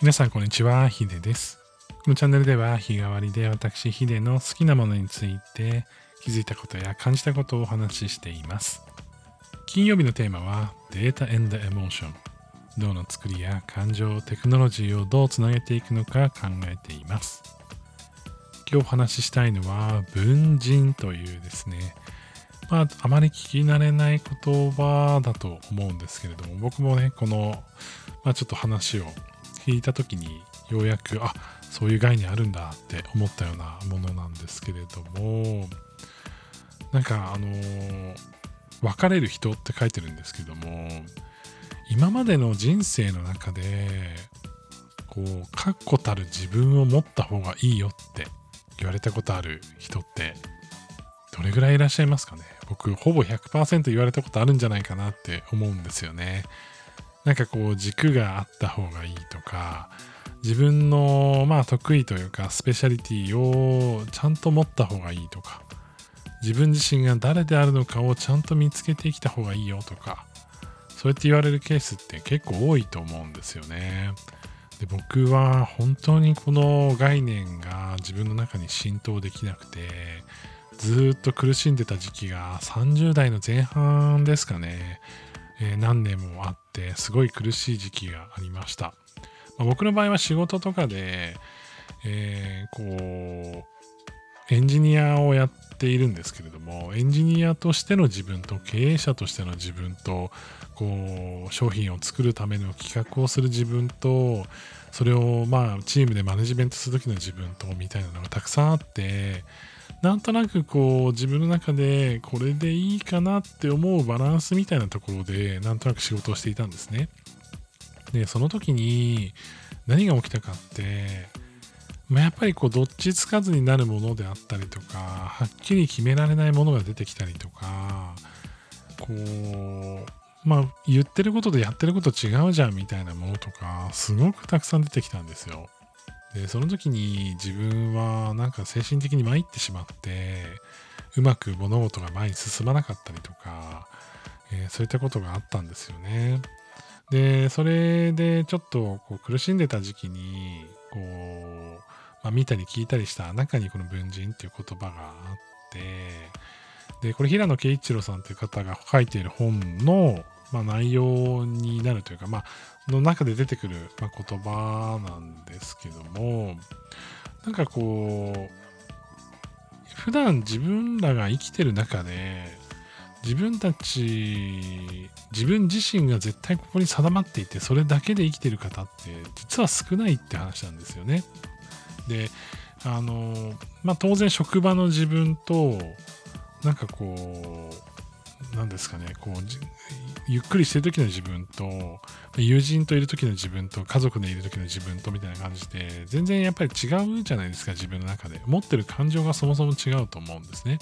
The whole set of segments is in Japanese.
皆さんこんにちは、ヒデです。このチャンネルでは日替わりで私ヒデの好きなものについて気づいたことや感じたことをお話ししています。金曜日のテーマはデータ and Emotion 脳の作りや感情、テクノロジーをどうつなげていくのか考えています。今日お話ししたいのは文人というですね、まあ、あまり聞き慣れない言葉だと思うんですけれども、僕もね、この、まあ、ちょっと話を聞いた時にようやくあそういう概念あるんだって思ったようなものなんですけれどもなんかあの別れる人って書いてるんですけども今までの人生の中でこう確固たる自分を持った方がいいよって言われたことある人ってどれぐらいいらっしゃいますかね？僕ほぼ100%言われたことあるんじゃないかなって思うんですよね。なんかこう軸があった方がいいとか自分のまあ得意というかスペシャリティをちゃんと持った方がいいとか自分自身が誰であるのかをちゃんと見つけてきた方がいいよとかそうやって言われるケースって結構多いと思うんですよね。で僕は本当にこの概念が自分の中に浸透できなくてずっと苦しんでた時期が30代の前半ですかね。えー、何年もあってすごい苦しい時期がありました、まあ、僕の場合は仕事とかで、えー、こうエンジニアをやっているんですけれどもエンジニアとしての自分と経営者としての自分とこう商品を作るための企画をする自分とそれをまあチームでマネジメントする時の自分とみたいなのがたくさんあってなんとなくこう自分の中でこれでいいかなって思うバランスみたいなところでなんとなく仕事をしていたんですね。で、その時に何が起きたかって、まあ、やっぱりこうどっちつかずになるものであったりとか、はっきり決められないものが出てきたりとか、こう、まあ言ってることでやってること違うじゃんみたいなものとか、すごくたくさん出てきたんですよ。で、その時に自分はなんか精神的に参ってしまって、うまく物事が前に進まなかったりとか、えー、そういったことがあったんですよね。で、それでちょっとこう苦しんでた時期に、こう、まあ、見たり聞いたりした中にこの文人っていう言葉があって、で、これ平野啓一郎さんという方が書いている本の、まあ、内容になるというか、まあ、の中で出てくる、ま、言葉なんですけども、なんかこう、普段自分らが生きてる中で、自分たち、自分自身が絶対ここに定まっていて、それだけで生きてる方って、実は少ないって話なんですよね。で、あの、まあ、当然職場の自分と、なんかこう、何ですかね、こう、ゆっくりしてる時の自分と、友人といる時の自分と、家族でいる時の自分とみたいな感じで、全然やっぱり違うじゃないですか、自分の中で。持ってる感情がそもそも違うと思うんですね。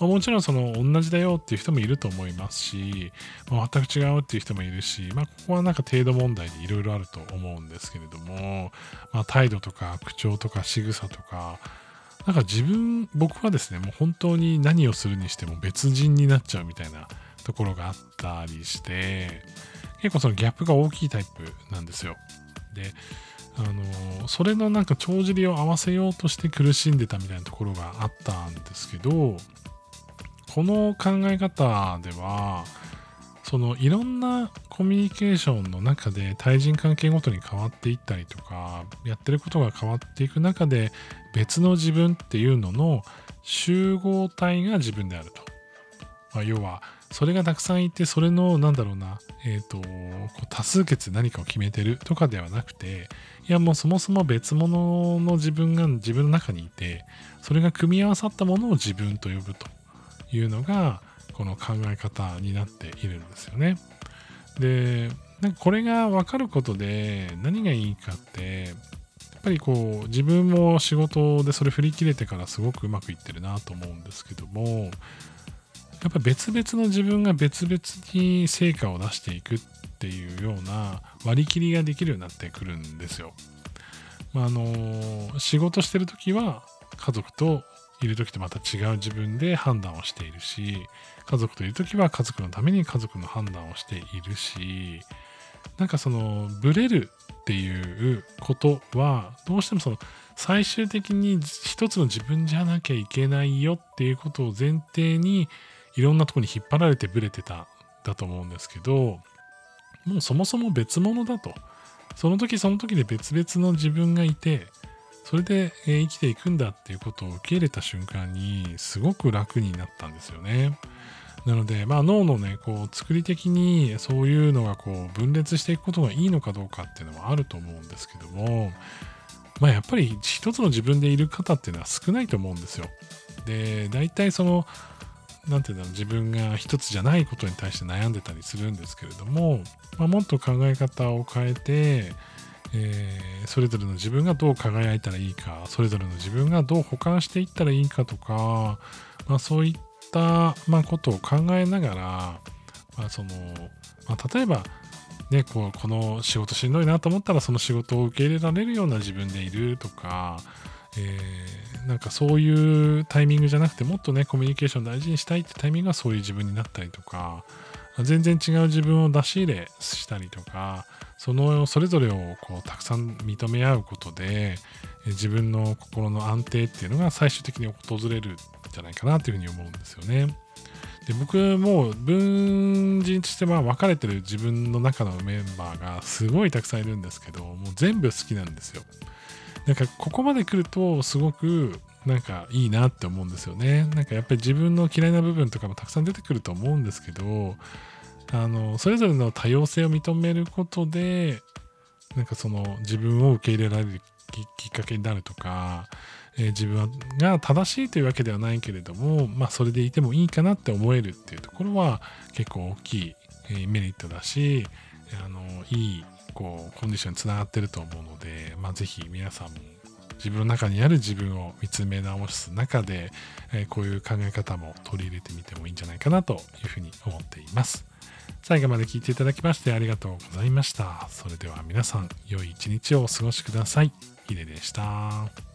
まあ、もちろんその同じだよっていう人もいると思いますし、まあ、全く違うっていう人もいるし、まあ、ここはなんか程度問題でいろいろあると思うんですけれども、まあ、態度とか口調とか仕草とか、なんか自分、僕はですね、もう本当に何をするにしても別人になっちゃうみたいなところがあったりして、結構そのギャップが大きいタイプなんですよ。で、あの、それのなんか帳尻を合わせようとして苦しんでたみたいなところがあったんですけど、この考え方では、そのいろんなコミュニケーションの中で対人関係ごとに変わっていったりとかやってることが変わっていく中で別の自分っていうのの集合体が自分であると。まあ、要はそれがたくさんいてそれのなんだろうな、え、ー、とこう多数決何かを決めてるとかではなくていやもうそもそも別物の自分が自分の中にいてそれが組み合わさったものを自分と呼ぶというのがこの考え方になっているんですよね。で、なんかこれが分かることで何がいいかって、やっぱりこう自分も仕事でそれ振り切れてからすごくうまくいってるなと思うんですけども、やっぱ別々の自分が別々に成果を出していくっていうような割り切りができるようになってくるんですよ。まあ、あの仕事してる時は家族といる時とまた違う自分で判断をしているし家族といる時は家族のために家族の判断をしているしなんかそのブレるっていうことはどうしてもその最終的に一つの自分じゃなきゃいけないよっていうことを前提にいろんなとこに引っ張られてブレてただと思うんですけどもうそもそも別物だと。その時その時で別々の自分がいてそれで生きていくんだっていうことを受け入れた瞬間にすごく楽になったんですよね。なので、まあ、脳のね、こう、作り的にそういうのがこう、分裂していくことがいいのかどうかっていうのはあると思うんですけども、まあ、やっぱり一つの自分でいる方っていうのは少ないと思うんですよ。で、大体その、なんていうんだろう、自分が一つじゃないことに対して悩んでたりするんですけれども、まあ、もっと考え方を変えて、えー、それぞれの自分がどう輝いたらいいか、それぞれの自分がどう保管していったらいいかとか、まあ、そういった、まあ、ことを考えながら、まあそのまあ、例えば、ね、こうこの仕事しんどいなと思ったらその仕事を受け入れられるような自分でいるとか、えー、なんかそういうタイミングじゃなくてもっとねコミュニケーション大事にしたいってタイミングがそういう自分になったりとか全然違う自分を出し入れしたりとかそのそれぞれをこうたくさん認め合うことで自分の心の安定っていうのが最終的に訪れるんじゃないかなというふうに思うんですよね。で僕も分人としては分かれてる自分の中のメンバーがすごいたくさんいるんですけどもう全部好きなんですよ。なんかここまで来るとすごくなんかいいなって思うんですよね。なんかやっぱり自分の嫌いな部分とかもたくさん出てくると思うんですけどあのそれぞれの多様性を認めることでなんかその自分を受け入れられるきっかけになるとかえー、自分が正しいというわけではないけれども、まあ、それでいてもいいかなって思えるっていうところは結構大きい、えー、メリットだし、あのいいこうコンディションにつながってると思うので、まあ、ぜひ皆さんも自分の中にある自分を見つめ直す中で、え、こういう考え方も取り入れてみてもいいんじゃないかなというふうに思っています。最後まで聞いていただきましてありがとうございました。それでは皆さん、良い一日をお過ごしください。ヒデでした。